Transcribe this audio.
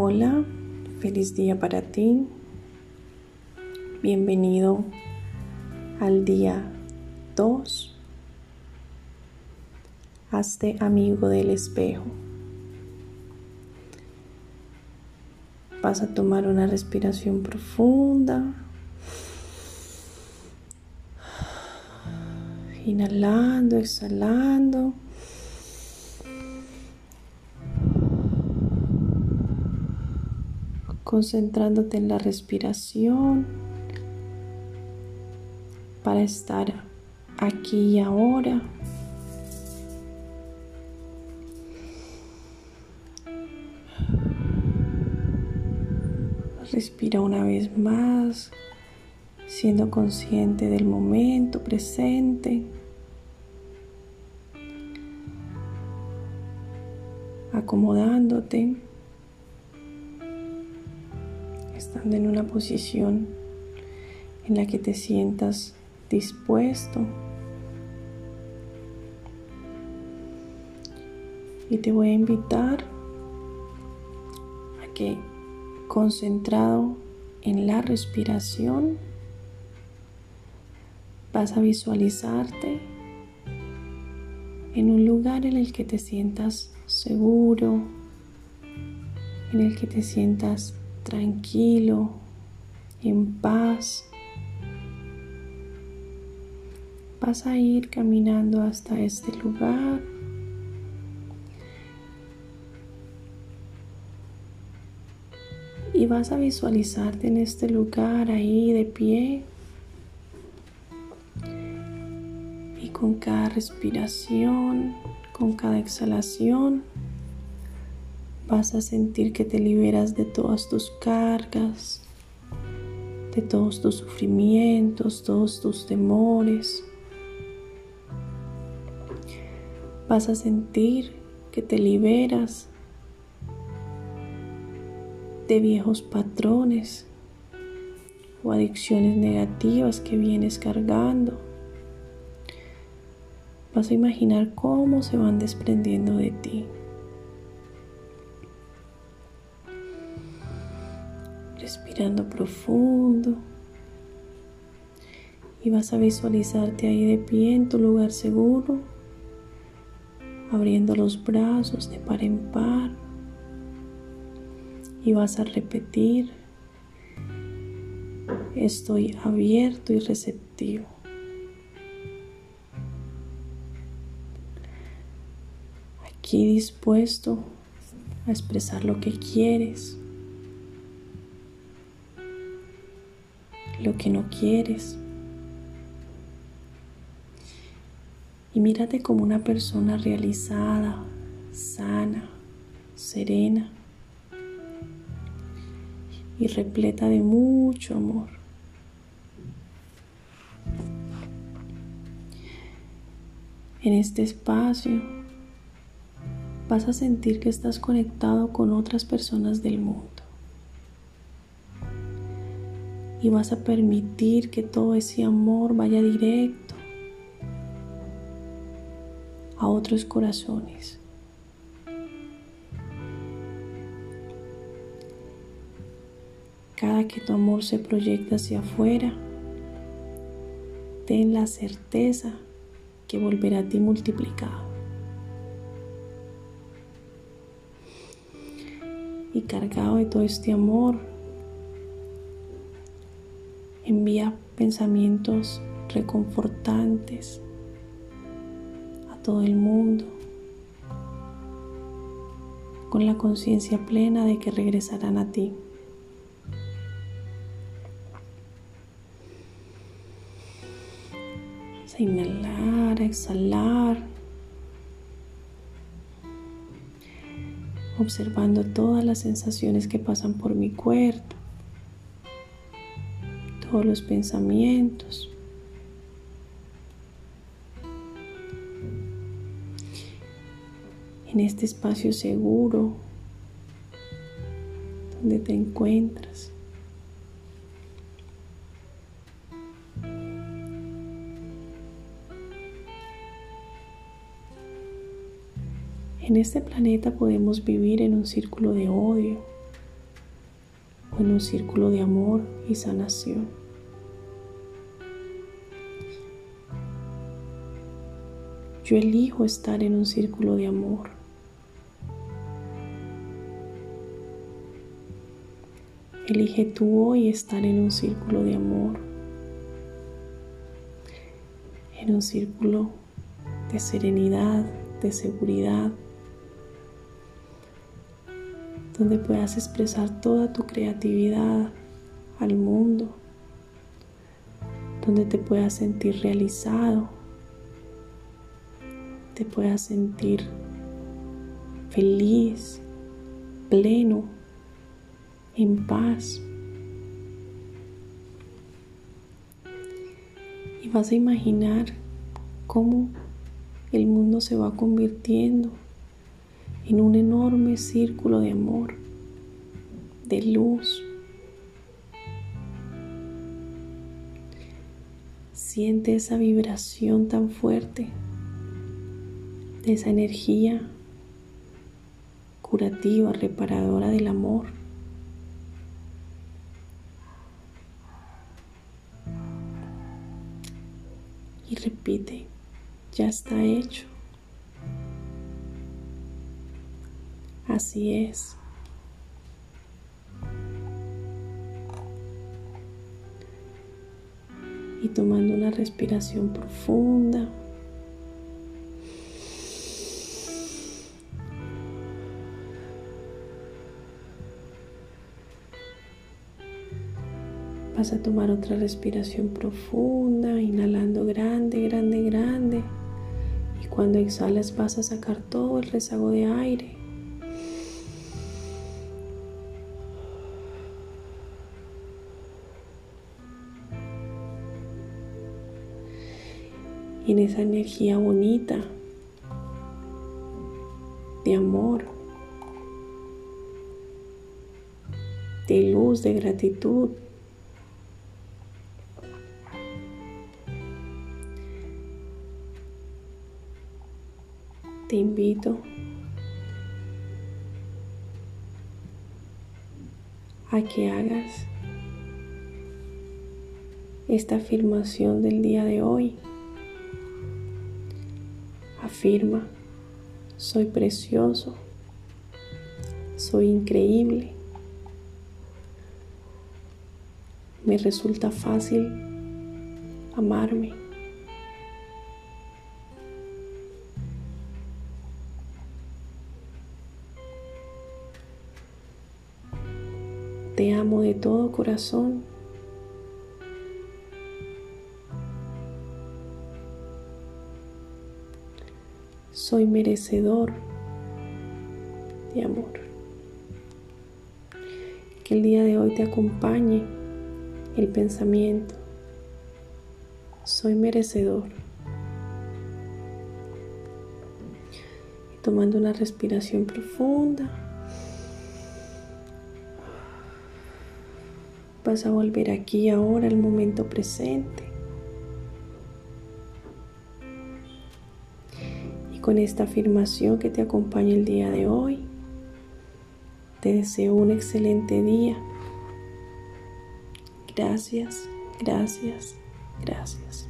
Hola, feliz día para ti. Bienvenido al día 2. Hazte amigo del espejo. Vas a tomar una respiración profunda. Inhalando, exhalando. Concentrándote en la respiración para estar aquí y ahora. Respira una vez más, siendo consciente del momento presente. Acomodándote estando en una posición en la que te sientas dispuesto. Y te voy a invitar a que concentrado en la respiración vas a visualizarte en un lugar en el que te sientas seguro, en el que te sientas tranquilo, en paz. Vas a ir caminando hasta este lugar. Y vas a visualizarte en este lugar ahí de pie. Y con cada respiración, con cada exhalación, vas a sentir que te liberas de todas tus cargas, de todos tus sufrimientos, todos tus temores. Vas a sentir que te liberas de viejos patrones o adicciones negativas que vienes cargando. Vas a imaginar cómo se van desprendiendo de ti. Profundo. Y vas a visualizarte ahí de pie en tu lugar seguro, abriendo los brazos de par en par. Y vas a repetir, estoy abierto y receptivo. Aquí dispuesto a expresar lo que quieres. Lo que no quieres. Y mírate como una persona realizada, sana, serena y repleta de mucho amor. En este espacio vas a sentir que estás conectado con otras personas del mundo. Y vas a permitir que todo ese amor vaya directo a otros corazones. Cada que tu amor se proyecta hacia afuera, ten la certeza que volverá a ti multiplicado. Y cargado de todo este amor, envía pensamientos reconfortantes a todo el mundo con la conciencia plena de que regresarán a ti. inhalar, exhalar, observando todas las sensaciones que pasan por mi cuerpo los pensamientos. En este espacio seguro donde te encuentras. En este planeta podemos vivir en un círculo de odio, o en un círculo de amor y sanación. Yo elijo estar en un círculo de amor. Elige tú hoy estar en un círculo de amor, en un círculo de serenidad, de seguridad, donde puedas expresar toda tu creatividad al mundo, donde te puedas sentir realizado, te puedas sentir feliz, pleno, en paz. Y vas a imaginar cómo el mundo se va convirtiendo en un enorme círculo de amor, de luz. Siente esa vibración tan fuerte, de esa energía curativa, reparadora del amor. Y repite, ya está hecho. Así es. Y tomando una respiración profunda. Vas a tomar otra respiración profunda, inhalando grande, grande, grande. Y cuando exhalas vas a sacar todo el rezago de aire. y en esa energía bonita de amor, de luz, de gratitud. Te invito a que hagas esta afirmación del día de hoy. Afirma, soy precioso, soy increíble, me resulta fácil amarme. Todo corazón. soy merecedor de amor. Que el día de hoy te acompañe el pensamiento. Soy merecedor. Tomando una respiración profunda, vas a volver aquí ahora al momento presente. con esta afirmación que te acompaña el día de hoy. Te deseo un excelente día. Gracias, gracias, gracias.